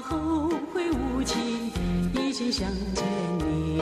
后会无期一心想着你。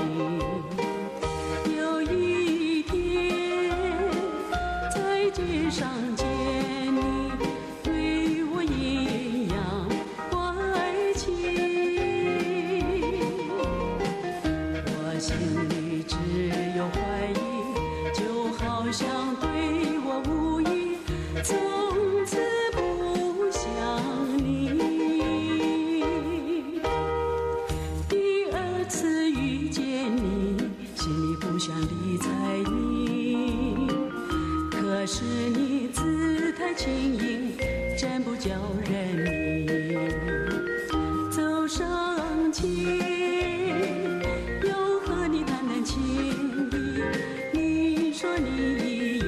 爱你，可是你姿态轻盈，真不叫人迷。走上情，又和你谈谈情意，你说你已有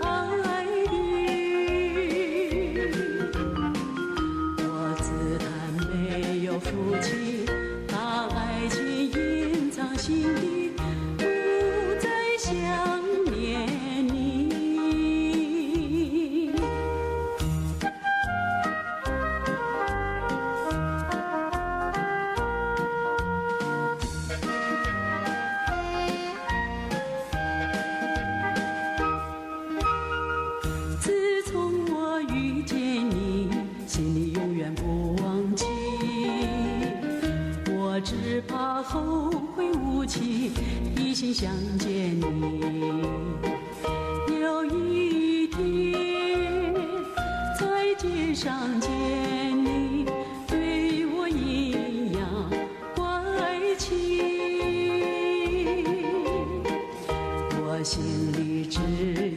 爱你，我自叹没有福气。怕后会无期，一心想见你。有一天在街上见你，对我阴阳怪气。我心里只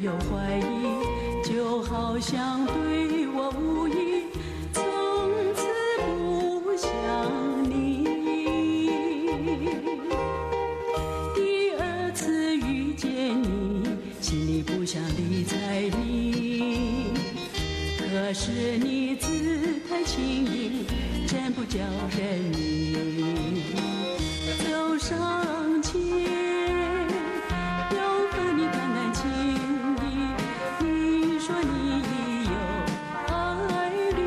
有怀疑，就好像对我无意，是你姿态轻盈，真不叫人迷。走上前，要和你谈谈情意。你说你已有爱侣，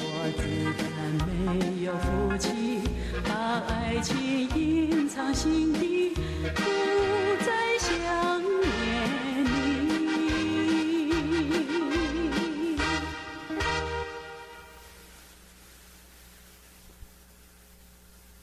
我自叹没有福气，把爱情隐藏心底，